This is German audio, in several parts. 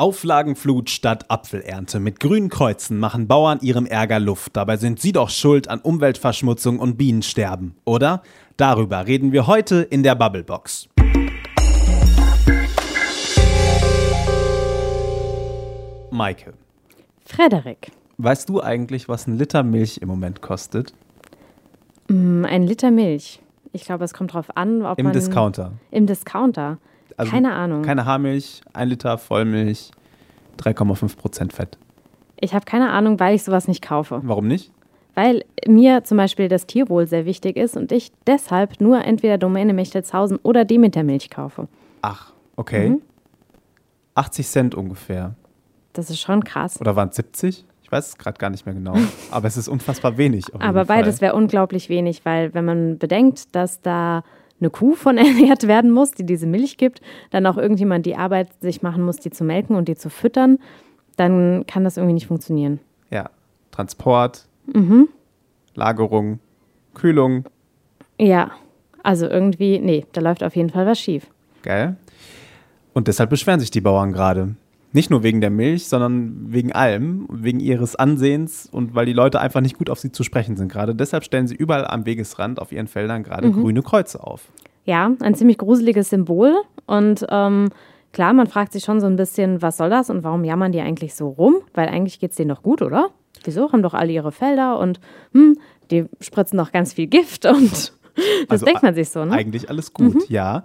Auflagenflut statt Apfelernte. Mit grünen Kreuzen machen Bauern ihrem Ärger Luft. Dabei sind sie doch schuld an Umweltverschmutzung und Bienensterben, oder? Darüber reden wir heute in der Bubblebox. Maike. Frederik. Weißt du eigentlich, was ein Liter Milch im Moment kostet? Mm, ein Liter Milch. Ich glaube, es kommt drauf an, ob Im man. Discounter. Im Discounter. Also keine Ahnung. Keine Haarmilch, ein Liter Vollmilch, 3,5 Prozent Fett. Ich habe keine Ahnung, weil ich sowas nicht kaufe. Warum nicht? Weil mir zum Beispiel das Tierwohl sehr wichtig ist und ich deshalb nur entweder Domäne Mechtelshausen oder Demeter Milch kaufe. Ach, okay. Mhm. 80 Cent ungefähr. Das ist schon krass. Oder waren es 70? Ich weiß es gerade gar nicht mehr genau. Aber es ist unfassbar wenig. Aber beides wäre unglaublich wenig, weil wenn man bedenkt, dass da eine Kuh von ernährt werden muss, die diese Milch gibt, dann auch irgendjemand die Arbeit sich machen muss, die zu melken und die zu füttern, dann kann das irgendwie nicht funktionieren. Ja. Transport, Mhm. Lagerung, Kühlung, Ja, also irgendwie, nee, da läuft auf jeden Fall was schief. gell? Und deshalb beschweren sich die Bauern gerade. Nicht nur wegen der Milch, sondern wegen allem, wegen ihres Ansehens und weil die Leute einfach nicht gut auf sie zu sprechen sind gerade. Deshalb stellen sie überall am Wegesrand auf ihren Feldern gerade Mhm. grüne Kreuze auf. Ja, ein ziemlich gruseliges Symbol. Und ähm, klar, man fragt sich schon so ein bisschen, was soll das und warum jammern die eigentlich so rum? Weil eigentlich geht es denen doch gut, oder? Wieso? Haben doch alle ihre Felder und hm, die spritzen doch ganz viel Gift und das Also denkt man sich so, ne? Eigentlich alles gut, ja.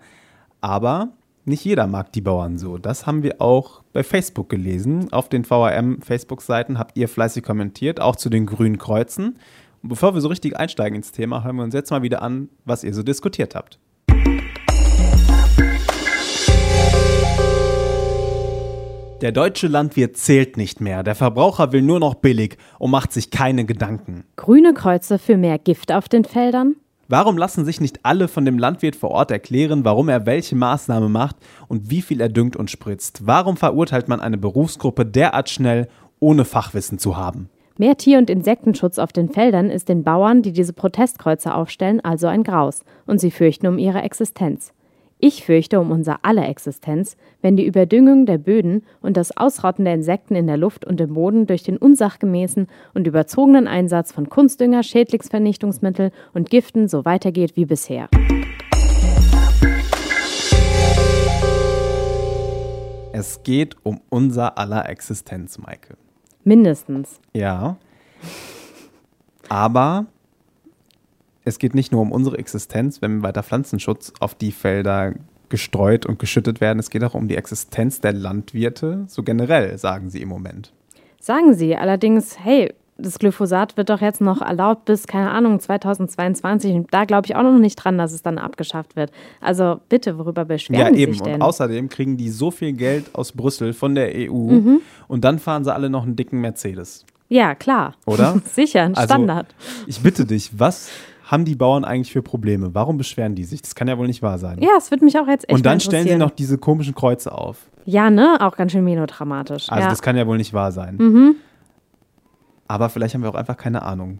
Aber nicht jeder mag die Bauern so. Das haben wir auch bei Facebook gelesen. Auf den VRM-Facebook-Seiten habt ihr fleißig kommentiert, auch zu den grünen Kreuzen. Und bevor wir so richtig einsteigen ins Thema, hören wir uns jetzt mal wieder an, was ihr so diskutiert habt. Der deutsche Landwirt zählt nicht mehr. Der Verbraucher will nur noch billig und macht sich keine Gedanken. Grüne Kreuze für mehr Gift auf den Feldern? Warum lassen sich nicht alle von dem Landwirt vor Ort erklären, warum er welche Maßnahme macht und wie viel er düngt und spritzt? Warum verurteilt man eine Berufsgruppe derart schnell, ohne Fachwissen zu haben? Mehr Tier- und Insektenschutz auf den Feldern ist den Bauern, die diese Protestkreuze aufstellen, also ein Graus. Und sie fürchten um ihre Existenz. Ich fürchte um unser aller Existenz, wenn die Überdüngung der Böden und das Ausrotten der Insekten in der Luft und im Boden durch den unsachgemäßen und überzogenen Einsatz von Kunstdünger, Schädlingsvernichtungsmittel und Giften so weitergeht wie bisher. Es geht um unser aller Existenz, Maike. Mindestens. Ja. Aber es geht nicht nur um unsere Existenz, wenn weiter Pflanzenschutz auf die Felder gestreut und geschüttet werden. Es geht auch um die Existenz der Landwirte, so generell, sagen sie im Moment. Sagen sie allerdings, hey, das Glyphosat wird doch jetzt noch erlaubt bis, keine Ahnung, 2022. Und da glaube ich auch noch nicht dran, dass es dann abgeschafft wird. Also bitte, worüber beschweren Ja, Sie sich denn? Und außerdem kriegen die so viel Geld aus Brüssel von der EU Mhm. und dann fahren sie alle noch einen dicken Mercedes. ja, klar. Oder? Sicher, ein Also, Standard. Ich bitte dich, was haben die Bauern eigentlich für Probleme? Warum beschweren die sich? Das kann ja wohl nicht wahr sein. ja, es würde mich auch jetzt echt und dann stellen sie noch diese komischen Kreuze auf. Ja, ne? Auch ganz schön melodramatisch. Also ja. Mhm. das kann ja wohl nicht wahr sein. Aber vielleicht haben wir auch einfach keine Ahnung.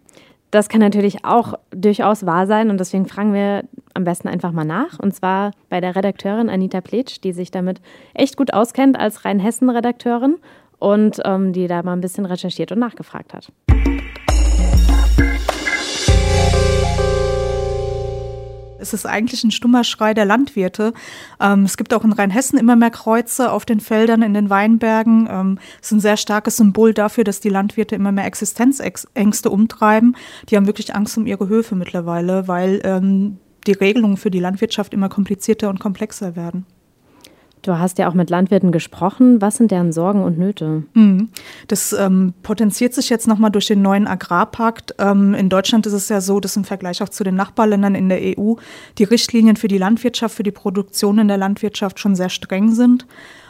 Das kann natürlich auch durchaus wahr sein und deswegen fragen wir am besten einfach mal nach. Und zwar bei der Redakteurin Anita Pletsch, die sich damit echt gut auskennt als Rheinhessen-Redakteurin und ähm, die da mal ein bisschen recherchiert und nachgefragt hat. Es ist eigentlich ein stummer Schrei der Landwirte. Ähm, es gibt auch in Rheinhessen immer mehr Kreuze auf den Feldern, in den Weinbergen. Ähm, es ist ein sehr starkes Symbol dafür, dass die Landwirte immer mehr Existenzängste umtreiben. Die haben wirklich Angst um ihre Höfe mittlerweile, weil ähm, die Regelungen für die Landwirtschaft immer komplizierter und komplexer werden. Du hast ja auch mit Landwirten gesprochen. Was sind deren Sorgen und Nöte? Mhm. Das ähm, potenziert sich jetzt nochmal durch den neuen Agrarpakt. Ähm, in Deutschland ist es ja so, dass im Vergleich auch zu den Nachbarländern in der EU die Richtlinien für die Landwirtschaft, für die Produktion in der Landwirtschaft schon sehr streng sind.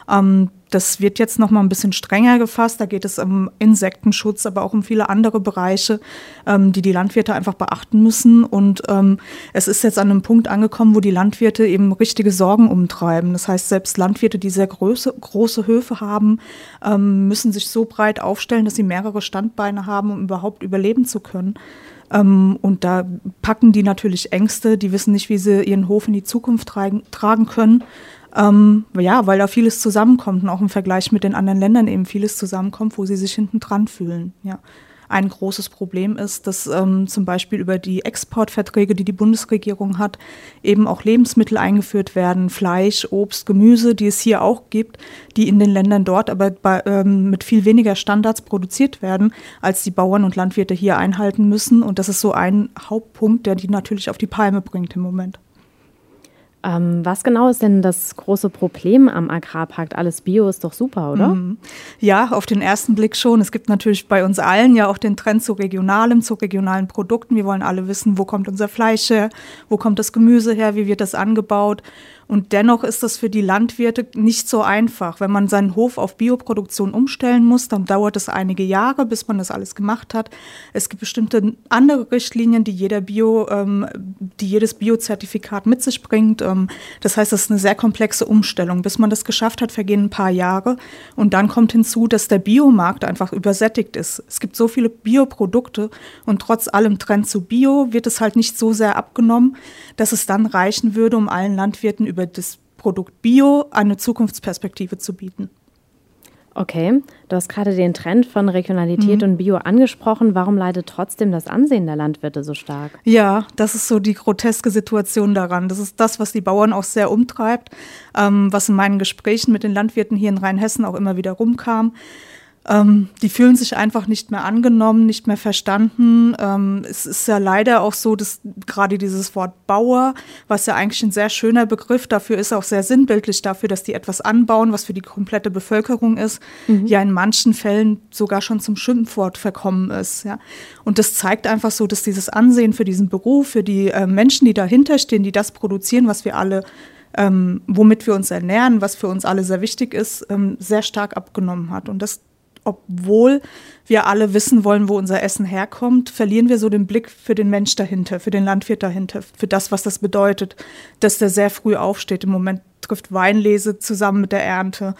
Ähm, das wird jetzt nochmal ein bisschen strenger gefasst. Da geht es um Insektenschutz, aber auch um viele andere Bereiche, ähm, die die Landwirte einfach beachten müssen. Und ähm, es ist jetzt an einem Punkt angekommen, wo die Landwirte eben richtige Sorgen umtreiben. Das heißt, selbst Landwirte, die sehr große, große Höfe haben, ähm, müssen sich so breit aufstellen, dass sie mehrere Standbeine haben, um überhaupt überleben zu können. Ähm, und da packen die natürlich Ängste, die wissen nicht, wie sie ihren Hof in die Zukunft tragen, tragen können. Ähm, ja, weil da vieles zusammenkommt und auch im Vergleich mit den anderen Ländern eben vieles zusammenkommt, wo sie sich hinten dran fühlen. Ja. Ein großes Problem ist, dass ähm, zum Beispiel über die Exportverträge, die die Bundesregierung hat, eben auch Lebensmittel eingeführt werden, Fleisch, Obst, Gemüse, die es hier auch gibt, die in den Ländern dort aber bei, ähm, mit viel weniger Standards produziert werden, als die Bauern und Landwirte hier einhalten müssen. Und das ist so ein Hauptpunkt, der die natürlich auf die Palme bringt im Moment. Ähm, was genau ist denn das große Problem am Agrarpakt? Alles Bio ist doch super, oder? Mhm. Ja, auf den ersten Blick schon. Es gibt natürlich bei uns allen ja auch den Trend zu regionalem, zu regionalen Produkten. Wir wollen alle wissen, wo kommt unser Fleisch her, wo kommt das Gemüse her, wie wird das angebaut. Und dennoch ist das für die Landwirte nicht so einfach. Wenn man seinen Hof auf Bioproduktion umstellen muss, dann dauert es einige Jahre, bis man das alles gemacht hat. Es gibt bestimmte andere Richtlinien, die jeder Bio, ähm, die jedes Biozertifikat mit sich bringt. Ähm, das heißt, es ist eine sehr komplexe Umstellung. Bis man das geschafft hat, vergehen ein paar Jahre. Und dann kommt hinzu, dass der Biomarkt einfach übersättigt ist. Es gibt so viele Bioprodukte und trotz allem Trend zu Bio wird es halt nicht so sehr abgenommen, dass es dann reichen würde, um allen Landwirten über das Produkt Bio eine Zukunftsperspektive zu bieten. Okay, du hast gerade den Trend von Regionalität mhm. und Bio angesprochen. Warum leidet trotzdem das Ansehen der Landwirte so stark? Ja, das ist so die groteske Situation daran. Das ist das, was die Bauern auch sehr umtreibt, ähm, was in meinen Gesprächen mit den Landwirten hier in Rheinhessen auch immer wieder rumkam. Ähm, die fühlen sich einfach nicht mehr angenommen, nicht mehr verstanden. Ähm, es ist ja leider auch so, dass gerade dieses Wort Bauer, was ja eigentlich ein sehr schöner Begriff dafür ist, auch sehr sinnbildlich dafür, dass die etwas anbauen, was für die komplette Bevölkerung ist, mhm. ja in manchen Fällen sogar schon zum Schimpfwort verkommen ist. Ja. Und das zeigt einfach so, dass dieses Ansehen für diesen Beruf, für die äh, Menschen, die dahinter stehen, die das produzieren, was wir alle ähm, womit wir uns ernähren, was für uns alle sehr wichtig ist, ähm, sehr stark abgenommen hat. Und das obwohl wir alle wissen wollen, wo unser Essen herkommt, verlieren wir so den Blick für den Mensch dahinter, für den Landwirt dahinter, für das, was das bedeutet, dass der sehr früh aufsteht. Im Moment trifft Weinlese zusammen mit der Ernte.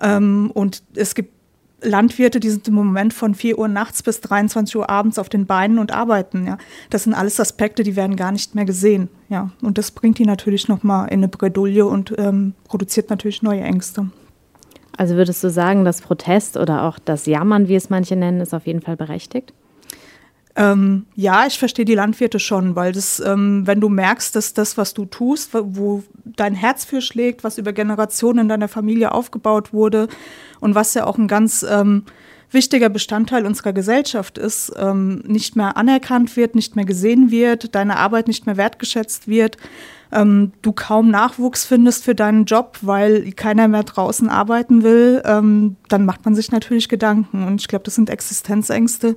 Ähm, und es gibt Landwirte, die sind im Moment von 4 Uhr nachts bis 23 Uhr abends auf den Beinen und arbeiten. Ja. Das sind alles Aspekte, die werden gar nicht mehr gesehen. Ja. Und das bringt die natürlich nochmal in eine Bredouille und ähm, produziert natürlich neue Ängste. Also würdest du sagen, das Protest oder auch das Jammern, wie es manche nennen, ist auf jeden Fall berechtigt? Ähm, ja, ich verstehe die Landwirte schon, weil das, ähm, wenn du merkst, dass das, was du tust, wo dein Herz für schlägt, was über Generationen in deiner Familie aufgebaut wurde und was ja auch ein ganz ähm, wichtiger Bestandteil unserer Gesellschaft ist, ähm, nicht mehr anerkannt wird, nicht mehr gesehen wird, deine Arbeit nicht mehr wertgeschätzt wird, ähm, du kaum Nachwuchs findest für deinen Job, weil keiner mehr draußen arbeiten will, ähm, dann macht man sich natürlich Gedanken. Und ich glaube, das sind Existenzängste,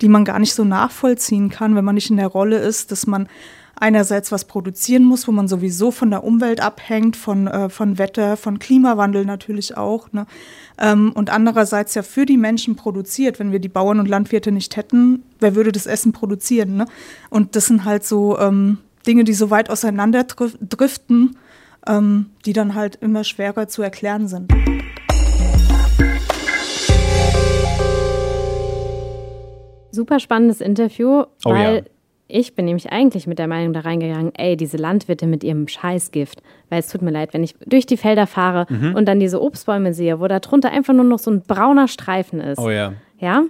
die man gar nicht so nachvollziehen kann, wenn man nicht in der Rolle ist, dass man einerseits was produzieren muss, wo man sowieso von der Umwelt abhängt, von, äh, von Wetter, von Klimawandel natürlich auch. Ne? Ähm, und andererseits ja für die Menschen produziert. Wenn wir die Bauern und Landwirte nicht hätten, wer würde das Essen produzieren? Ne? Und das sind halt so ähm, Dinge, die so weit auseinander driften, ähm, die dann halt immer schwerer zu erklären sind. Super spannendes Interview, oh, weil ja. ich bin nämlich eigentlich mit der Meinung da reingegangen, ey, diese Landwirte mit ihrem Scheißgift. Weil es tut mir leid, wenn ich durch die Felder fahre mhm. und dann diese Obstbäume sehe, wo da drunter einfach nur noch so ein brauner Streifen ist. Oh ja. Ja,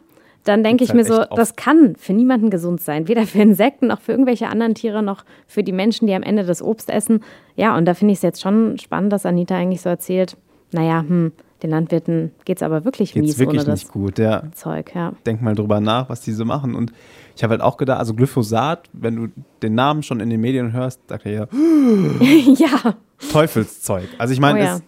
dann denke ich mir so, das kann für niemanden gesund sein. Weder für Insekten noch für irgendwelche anderen Tiere noch für die Menschen, die am Ende das Obst essen. Ja, und da finde ich es jetzt schon spannend, dass Anita eigentlich so erzählt, naja, hm, den Landwirten geht es aber wirklich geht's mies wirklich ohne das nicht gut, ja. Zeug. Ja. Denk mal drüber nach, was die so machen. Und ich habe halt auch gedacht, also Glyphosat, wenn du den Namen schon in den Medien hörst, sagt er ja, ja. Teufelszeug. Also ich meine, oh, ja.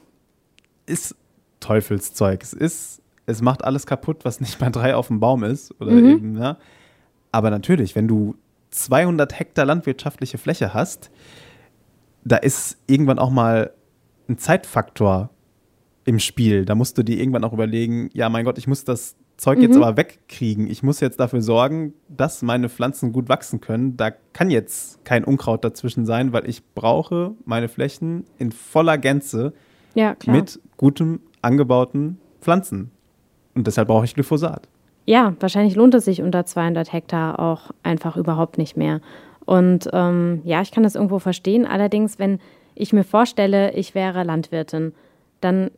es ist Teufelszeug. Es ist es macht alles kaputt, was nicht bei drei auf dem Baum ist. Oder mhm. eben, ja. Aber natürlich, wenn du 200 Hektar landwirtschaftliche Fläche hast, da ist irgendwann auch mal ein Zeitfaktor im Spiel. Da musst du dir irgendwann auch überlegen, ja, mein Gott, ich muss das Zeug mhm. jetzt aber wegkriegen. Ich muss jetzt dafür sorgen, dass meine Pflanzen gut wachsen können. Da kann jetzt kein Unkraut dazwischen sein, weil ich brauche meine Flächen in voller Gänze ja, mit gutem angebauten Pflanzen. Und deshalb brauche ich Glyphosat. Ja, wahrscheinlich lohnt es sich unter 200 Hektar auch einfach überhaupt nicht mehr. Und ähm, ja, ich kann das irgendwo verstehen. Allerdings, wenn ich mir vorstelle, ich wäre Landwirtin, dann,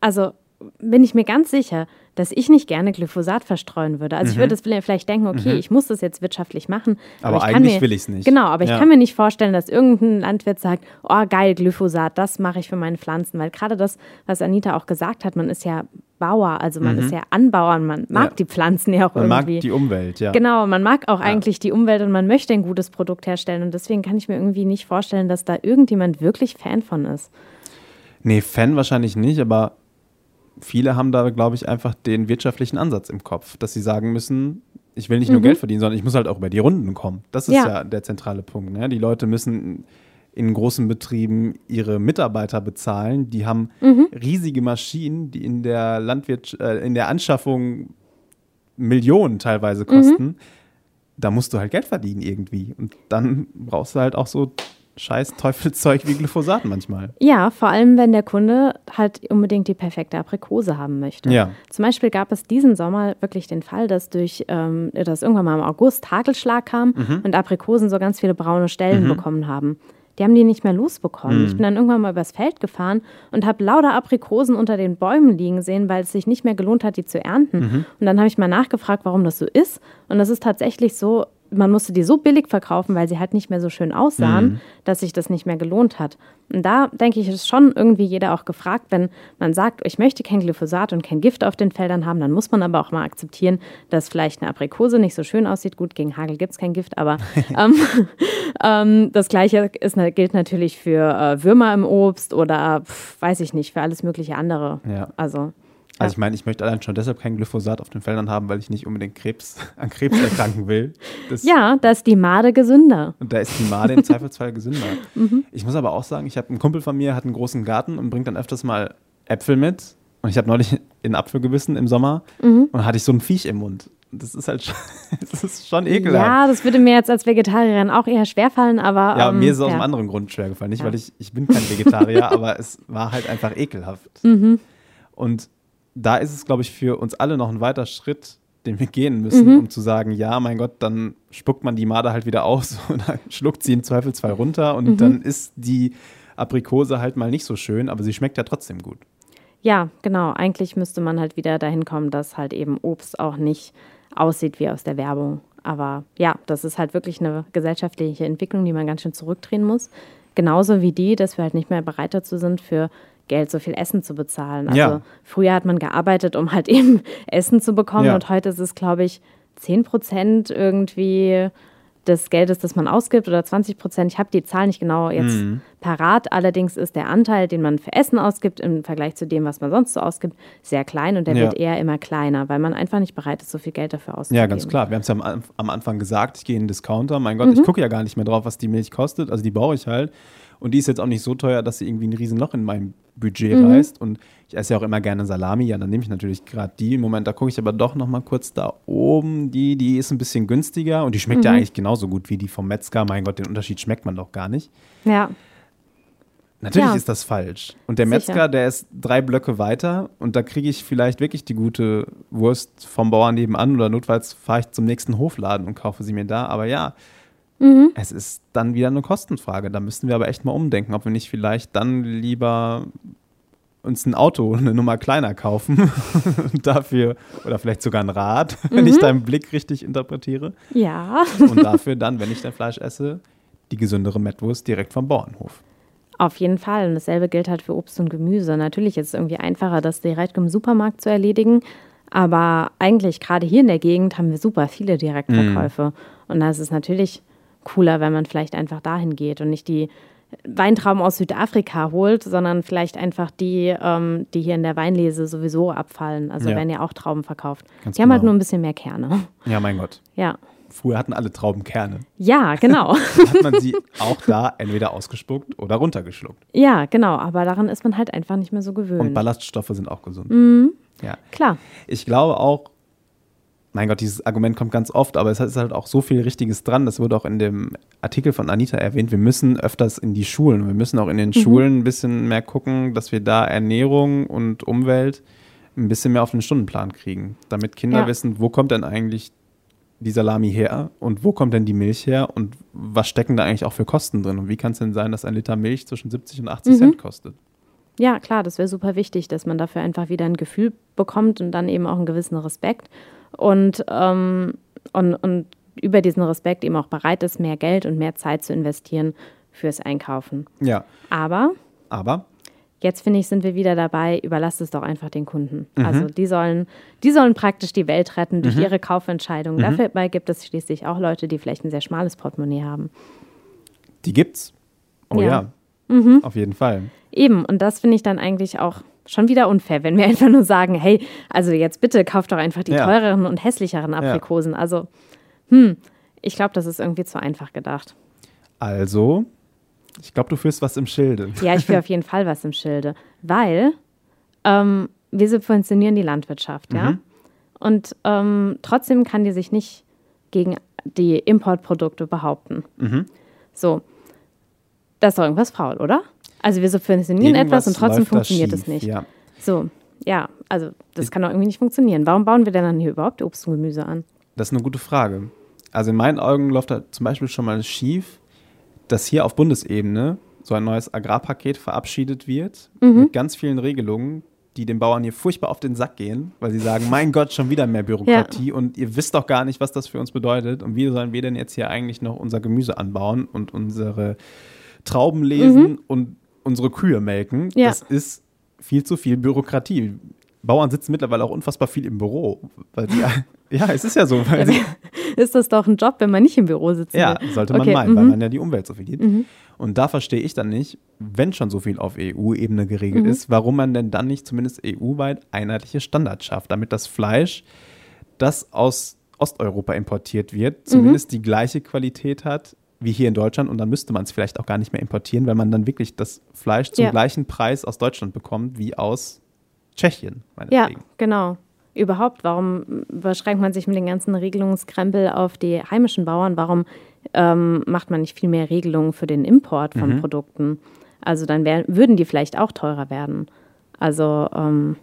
also bin ich mir ganz sicher, dass ich nicht gerne Glyphosat verstreuen würde. Also mhm. ich würde es vielleicht denken, okay, mhm. ich muss das jetzt wirtschaftlich machen. Aber, aber eigentlich mir, will ich es nicht. Genau, aber ja. ich kann mir nicht vorstellen, dass irgendein Landwirt sagt, oh geil, Glyphosat, das mache ich für meine Pflanzen. Weil gerade das, was Anita auch gesagt hat, man ist ja Bauer, also man mhm. ist ja Anbauer, man mag ja. die Pflanzen ja auch man irgendwie. Man mag die Umwelt, ja. Genau, man mag auch ja. eigentlich die Umwelt und man möchte ein gutes Produkt herstellen. Und deswegen kann ich mir irgendwie nicht vorstellen, dass da irgendjemand wirklich Fan von ist. Nee, Fan wahrscheinlich nicht, aber viele haben da, glaube ich, einfach den wirtschaftlichen Ansatz im Kopf, dass sie sagen müssen, ich will nicht nur mhm. Geld verdienen, sondern ich muss halt auch über die Runden kommen. Das ist ja, ja der zentrale Punkt. Ne? Die Leute müssen in großen Betrieben ihre Mitarbeiter bezahlen. Die haben mhm. riesige Maschinen, die in der Landwirtschaft, äh, in der Anschaffung Millionen teilweise kosten. Mhm. Da musst du halt Geld verdienen irgendwie. Und dann brauchst du halt auch so scheiß Teufelszeug wie Glyphosat manchmal. Ja, vor allem, wenn der Kunde halt unbedingt die perfekte Aprikose haben möchte. Ja. Zum Beispiel gab es diesen Sommer wirklich den Fall, dass durch, ähm, dass irgendwann mal im August Hagelschlag kam mhm. und Aprikosen so ganz viele braune Stellen mhm. bekommen haben. Die haben die nicht mehr losbekommen. Mhm. Ich bin dann irgendwann mal übers Feld gefahren und habe lauter Aprikosen unter den Bäumen liegen sehen, weil es sich nicht mehr gelohnt hat, die zu ernten. Mhm. Und dann habe ich mal nachgefragt, warum das so ist. Und das ist tatsächlich so, man musste die so billig verkaufen, weil sie halt nicht mehr so schön aussahen, mhm. dass sich das nicht mehr gelohnt hat. Und da denke ich, ist schon irgendwie jeder auch gefragt, wenn man sagt, ich möchte kein Glyphosat und kein Gift auf den Feldern haben, dann muss man aber auch mal akzeptieren, dass vielleicht eine Aprikose nicht so schön aussieht. Gut, gegen Hagel gibt es kein Gift, aber ähm, ähm, das Gleiche ist, gilt natürlich für äh, Würmer im Obst oder pf, weiß ich nicht, für alles mögliche andere. Ja. Also. Also ich meine, ich möchte allein schon deshalb kein Glyphosat auf den Feldern haben, weil ich nicht unbedingt Krebs, an Krebs erkranken will. Das ja, da ist die Made gesünder. Und da ist die Made im Zweifelsfall gesünder. mhm. Ich muss aber auch sagen, ich habe einen Kumpel von mir, hat einen großen Garten und bringt dann öfters mal Äpfel mit. Und ich habe neulich in Apfel gebissen im Sommer mhm. und hatte ich so ein Viech im Mund. Das ist halt schon, das ist schon ekelhaft. Ja, das würde mir jetzt als Vegetarierin auch eher schwerfallen, aber. Ja, ähm, mir ist es aus ja. einem anderen Grund schwergefallen. Nicht, ja. weil ich, ich bin kein Vegetarier, aber es war halt einfach ekelhaft. Mhm. Und da ist es, glaube ich, für uns alle noch ein weiter Schritt, den wir gehen müssen, mhm. um zu sagen, ja, mein Gott, dann spuckt man die Made halt wieder aus und dann schluckt sie im Zweifelsfall runter und mhm. dann ist die Aprikose halt mal nicht so schön, aber sie schmeckt ja trotzdem gut. Ja, genau. Eigentlich müsste man halt wieder dahin kommen, dass halt eben Obst auch nicht aussieht wie aus der Werbung. Aber ja, das ist halt wirklich eine gesellschaftliche Entwicklung, die man ganz schön zurückdrehen muss. Genauso wie die, dass wir halt nicht mehr bereit dazu sind, für Geld so viel Essen zu bezahlen. Also ja. früher hat man gearbeitet, um halt eben Essen zu bekommen ja. und heute ist es, glaube ich, 10 Prozent irgendwie des Geldes, das man ausgibt oder 20 Prozent. Ich habe die Zahl nicht genau jetzt mhm. parat. Allerdings ist der Anteil, den man für Essen ausgibt, im Vergleich zu dem, was man sonst so ausgibt, sehr klein und der ja. wird eher immer kleiner, weil man einfach nicht bereit ist, so viel Geld dafür auszugeben. Ja, ganz klar. Wir haben es ja am, am, Anfang gesagt, ich gehe in den Discounter. Mein Gott, mhm. ich gucke ja gar nicht mehr drauf, was die Milch kostet. Also die brauche ich halt. Und die ist jetzt auch nicht so teuer, dass sie irgendwie ein Riesenloch in meinem Budget mhm. reißt. Und ich esse ja auch immer gerne Salami. Ja, dann nehme ich natürlich gerade die. Im Moment, da gucke ich aber doch noch mal kurz da oben. Die, die ist ein bisschen günstiger und die schmeckt mhm. ja eigentlich genauso gut wie die vom Metzger. Mein Gott, den Unterschied schmeckt man doch gar nicht. Ja. Natürlich ja. ist das falsch. Und der Metzger, Sicher. der ist drei Blöcke weiter und da kriege ich vielleicht wirklich die gute Wurst vom Bauern nebenan oder notfalls fahre ich zum nächsten Hofladen und kaufe sie mir da. Aber ja, Mhm. Es ist dann wieder eine Kostenfrage. Da müssten wir aber echt mal umdenken, ob wir nicht vielleicht dann lieber uns ein Auto eine Nummer kleiner kaufen dafür oder vielleicht sogar ein Rad, mhm. wenn ich deinen Blick richtig interpretiere. Ja. Und dafür dann, wenn ich dein Fleisch esse, die gesündere Mettwurst direkt vom Bauernhof. Auf jeden Fall. Und dasselbe gilt halt für Obst und Gemüse. Natürlich ist es irgendwie einfacher, das direkt im Supermarkt zu erledigen. Aber eigentlich, gerade hier in der Gegend, haben wir super viele Direktverkäufe. Mm. Und da ist es natürlich cooler, wenn man vielleicht einfach dahin geht und nicht die Weintrauben aus Südafrika holt, sondern vielleicht einfach die, ähm, die hier in der Weinlese sowieso abfallen. Also ja. werden ja auch Trauben verkauft. Ganz die genau. haben halt genau. nur ein bisschen mehr Kerne. Ja, mein Gott. Ja. Früher hatten alle Trauben Kerne. Ja, genau. hat man sie auch da entweder ausgespuckt oder runtergeschluckt. Ja, genau. Aber daran ist man halt einfach nicht mehr so gewöhnt. Und Ballaststoffe sind auch gesund. Mhm. Ja. Klar. Ich glaube auch, mein Gott, dieses Argument kommt ganz oft, aber es ist halt auch so viel Richtiges dran. Das wurde auch in dem Artikel von Anita erwähnt. Wir müssen öfters in die Schulen. Wir müssen auch in den mhm. Schulen ein bisschen mehr gucken, dass wir da Ernährung und Umwelt ein bisschen mehr auf den Stundenplan kriegen, damit Kinder ja. wissen, wo kommt denn eigentlich die Salami her und wo kommt denn die Milch her und was stecken da eigentlich auch für Kosten drin und wie kann es denn sein, dass ein Liter Milch zwischen 70 und 80 Mhm. Cent kostet? Ja, klar, das wäre super wichtig, dass man dafür einfach wieder ein Gefühl bekommt und dann eben auch einen gewissen Respekt und, ähm, und, und über diesen Respekt eben auch bereit ist, mehr Geld und mehr Zeit zu investieren fürs Einkaufen. Ja, Aber aber jetzt finde ich, sind wir wieder dabei, überlasst es doch einfach den Kunden. Mhm. Also die sollen, die sollen praktisch die Welt retten durch ihre Kaufentscheidungen. Mhm. Dabei gibt es schließlich auch Leute, die vielleicht ein sehr schmales Portemonnaie haben. die gibt's. Oh ja, Ja. Mhm. auf jeden Fall. Eben, und das finde ich dann eigentlich auch schon wieder unfair, wenn wir einfach nur sagen, hey, also jetzt bitte kauft doch einfach die Ja. teureren und hässlicheren Aprikosen. Also, hm, ich glaube, das ist irgendwie zu einfach gedacht. Also, ich glaube, du führst was im Schilde. Ja, ich will auf jeden Fall was im Schilde, weil ähm, wir subventionieren die Landwirtschaft, ja. Mhm. Und ähm, trotzdem kann die sich nicht gegen die Importprodukte behaupten. Mhm. So, da ist doch irgendwas faul, oder? Also wir subventionieren etwas und trotzdem funktioniert es nicht. Ja. So, ja, also das kann doch irgendwie nicht funktionieren. Warum bauen wir denn dann hier überhaupt Obst und Gemüse an? Das ist eine gute Frage. Also in meinen Augen läuft da zum Beispiel schon mal schief, dass hier auf Bundesebene so ein neues Agrarpaket verabschiedet wird Mhm. mit ganz vielen Regelungen, die den Bauern hier furchtbar auf den Sack gehen, weil sie sagen, mein Gott, schon wieder mehr Bürokratie und ihr wisst doch gar nicht, was das für uns bedeutet und wie sollen wir denn jetzt hier eigentlich noch unser Gemüse anbauen und unsere Trauben lesen und unsere Kühe melken. Mhm. Ja. Das ist viel zu viel Bürokratie. Bauern sitzen mittlerweile auch unfassbar viel im Büro, weil sie, ja, es ist ja so, sie, Ist das doch ein Job, wenn man nicht im Büro sitzt? ja, sollte man Okay, meinen, weil mhm. man ja die Umwelt so viel gibt. Und da verstehe ich dann nicht, wenn schon so viel auf EU-Ebene geregelt Mhm. ist, warum man denn dann nicht zumindest EU-weit einheitliche Standards schafft, damit das Fleisch, das aus Osteuropa importiert Mhm. wird, zumindest die gleiche Qualität hat wie hier in Deutschland und dann müsste man es vielleicht auch gar nicht mehr importieren, weil man dann wirklich das Fleisch zum Ja. gleichen Preis aus Deutschland bekommt wie aus Tschechien, Ja, meinetwegen. genau. Überhaupt, warum beschränkt man sich mit den ganzen Regelungskrempel auf die heimischen Bauern? Warum ähm, macht man nicht viel mehr Regelungen für den Import von Mhm. Produkten? Also dann wär, würden die vielleicht auch teurer werden. Also, ähm,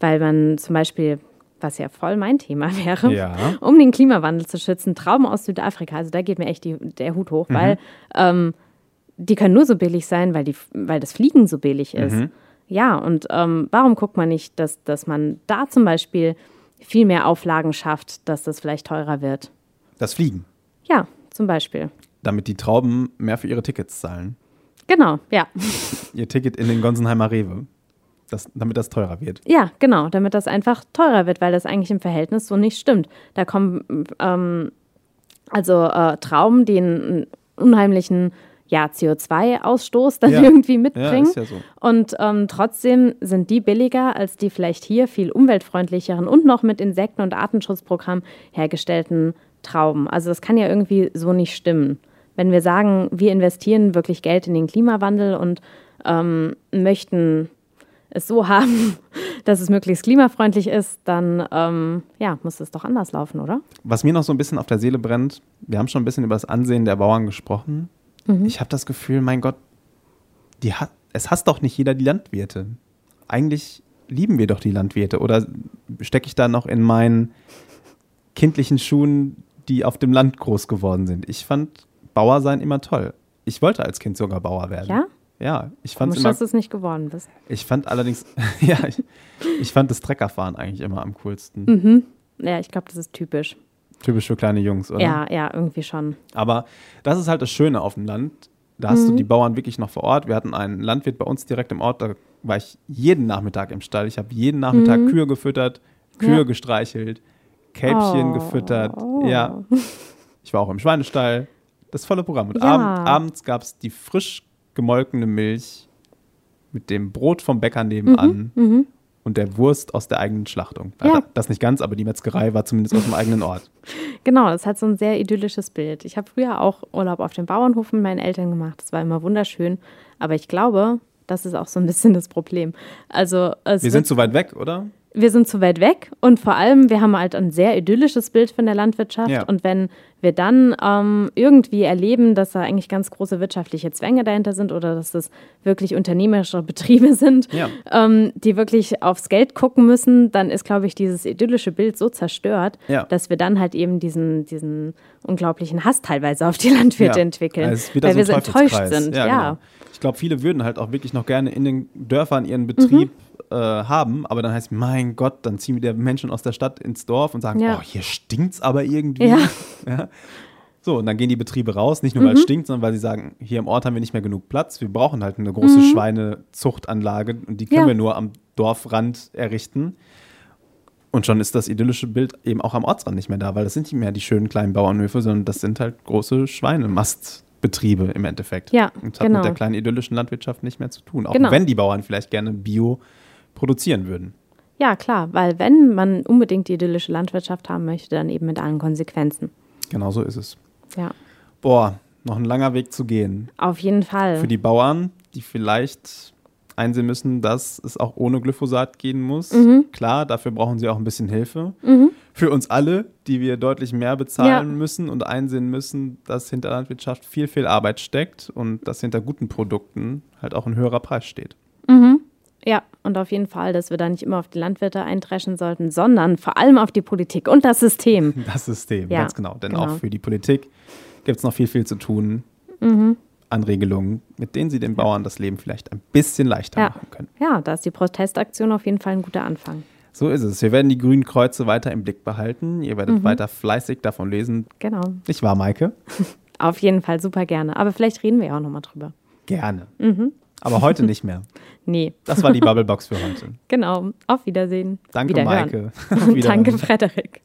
weil man zum Beispiel, was ja voll mein Thema wäre, Ja. um den Klimawandel zu schützen, Trauben aus Südafrika, also da geht mir echt die, der Hut hoch, weil ähm, die können nur so billig sein, weil, die, weil das Fliegen so billig ist. Ja, und ähm, warum guckt man nicht, dass, dass man da zum Beispiel viel mehr Auflagen schafft, dass das vielleicht teurer wird? Das Fliegen, Ja, zum Beispiel. damit die Trauben mehr für ihre Tickets zahlen. Genau, ja. Ihr Ticket in den Gonsenheimer Rewe, das, damit das teurer wird. Ja, genau, damit das einfach teurer wird, weil das eigentlich im Verhältnis so nicht stimmt. Da kommen ähm, also äh, Trauben, die einen unheimlichen ja, CO2-Ausstoß dann Ja. irgendwie Ja, mitbringen. ist ja so. Und ähm, trotzdem sind die billiger als die vielleicht hier viel umweltfreundlicheren und noch mit Insekten- und Artenschutzprogramm hergestellten Trauben. Also das kann ja irgendwie so nicht stimmen. Wenn wir sagen, wir investieren wirklich Geld in den Klimawandel und ähm, möchten es so haben, dass es möglichst klimafreundlich ist, dann ähm, ja, muss es doch anders laufen, oder? Was mir noch so ein bisschen auf der Seele brennt, wir haben schon ein bisschen über das Ansehen der Bauern gesprochen. Mhm. Ich habe das Gefühl, mein Gott, hat, es hasst doch nicht jeder die Landwirte. Eigentlich lieben wir doch die Landwirte. Oder stecke ich da noch in meinen kindlichen Schuhen, die auf dem Land groß geworden sind? Ich fand Bauer sein immer toll. Ich wollte als Kind sogar Bauer werden. Ja? Ja, ich fand dass du es nicht geworden bist. Ich fand allerdings, ja, ich, ich fand das Treckerfahren eigentlich immer am coolsten. Mhm. Ja, ich glaube, das ist typisch. Typisch für kleine Jungs, oder? Ja, ja, irgendwie schon. Aber das ist halt das Schöne auf dem Land. Da hast du die Bauern wirklich noch vor Ort. Wir hatten einen Landwirt bei uns direkt im Ort, da war ich jeden Nachmittag im Stall. Ich habe jeden Nachmittag Kühe gefüttert, Kühe Ja. gestreichelt, Kälbchen Oh. gefüttert. Ja. Ich war auch im Schweinestall. Das volle Programm. Und Ja. abend, abends gab es die frisch gemolkene Milch mit dem Brot vom Bäcker nebenan und der Wurst aus der eigenen Schlachtung. Mhm, Ja. Das nicht ganz, aber die Metzgerei war zumindest aus dem eigenen Ort. Genau, das hat so ein sehr idyllisches Bild. Ich habe früher auch Urlaub auf dem Bauernhof mit meinen Eltern gemacht. Das war immer wunderschön. Aber ich glaube, das ist auch so ein bisschen das Problem. Also Wir sind zu weit weg, oder? Wir sind zu weit weg und vor allem, wir haben halt ein sehr idyllisches Bild von der Landwirtschaft. Ja. Und wenn wir dann ähm, irgendwie erleben, dass da eigentlich ganz große wirtschaftliche Zwänge dahinter sind oder dass das wirklich unternehmerische Betriebe sind, Ja. ähm, die wirklich aufs Geld gucken müssen, dann ist, glaube ich, dieses idyllische Bild so zerstört, Ja. dass wir dann halt eben diesen, diesen unglaublichen Hass teilweise auf die Landwirte entwickeln, Es weil so wir so enttäuscht sind. Genau. Ich glaube, viele würden halt auch wirklich noch gerne in den Dörfern ihren Betrieb Mhm. Äh, haben, aber dann heißt, mein Gott, dann ziehen wieder Menschen aus der Stadt ins Dorf und sagen, Ja. oh, hier stinkt's aber irgendwie. Ja. Ja. So, und dann gehen die Betriebe raus, nicht nur Mhm. weil es stinkt, sondern weil sie sagen, hier im Ort haben wir nicht mehr genug Platz, wir brauchen halt eine große Schweinezuchtanlage und die können Mhm. Ja. wir nur am Dorfrand errichten. Und schon ist das idyllische Bild eben auch am Ortsrand nicht mehr da, weil das sind nicht mehr die schönen kleinen Bauernhöfe, sondern das sind halt große Schweinemastbetriebe im Endeffekt. Ja, Und hat genau. mit der kleinen idyllischen Landwirtschaft nicht mehr zu tun. Auch Genau. wenn die Bauern vielleicht gerne Bio produzieren würden. ja, klar, weil wenn man unbedingt die idyllische Landwirtschaft haben möchte, dann eben mit allen Konsequenzen. Genau so ist es. Ja, Boah, noch ein langer Weg zu gehen. auf jeden Fall. Für die Bauern, die vielleicht einsehen müssen, dass es auch ohne Glyphosat gehen muss. Mhm. Klar, dafür brauchen sie auch ein bisschen Hilfe. Für uns alle, die wir deutlich mehr bezahlen Ja. müssen und einsehen müssen, dass hinter Landwirtschaft viel, viel Arbeit steckt und dass hinter guten Produkten halt auch ein höherer Preis steht. Ja, und auf jeden Fall, dass wir da nicht immer auf die Landwirte eintreschen sollten, sondern vor allem auf die Politik und das System. Das System, Ja, ganz genau. Denn genau. auch für die Politik gibt es noch viel, viel zu tun. Mhm. an Regelungen, mit denen sie den Bauern das Leben vielleicht ein bisschen leichter Ja. machen können. Ja, da ist die Protestaktion auf jeden Fall ein guter Anfang. So ist es. Wir werden die grünen Kreuze weiter im Blick behalten. Ihr Mhm. werdet weiter fleißig davon lesen. Genau. Nicht wahr, Maike? Auf jeden Fall super gerne. Aber vielleicht reden wir ja auch nochmal drüber. Gerne. Mhm. Aber heute nicht mehr. Nee, Das war die Bubblebox für heute. genau. Auf Wiedersehen. Danke, Wiederhören. Maike. Und Wiederhören. danke, Frederik.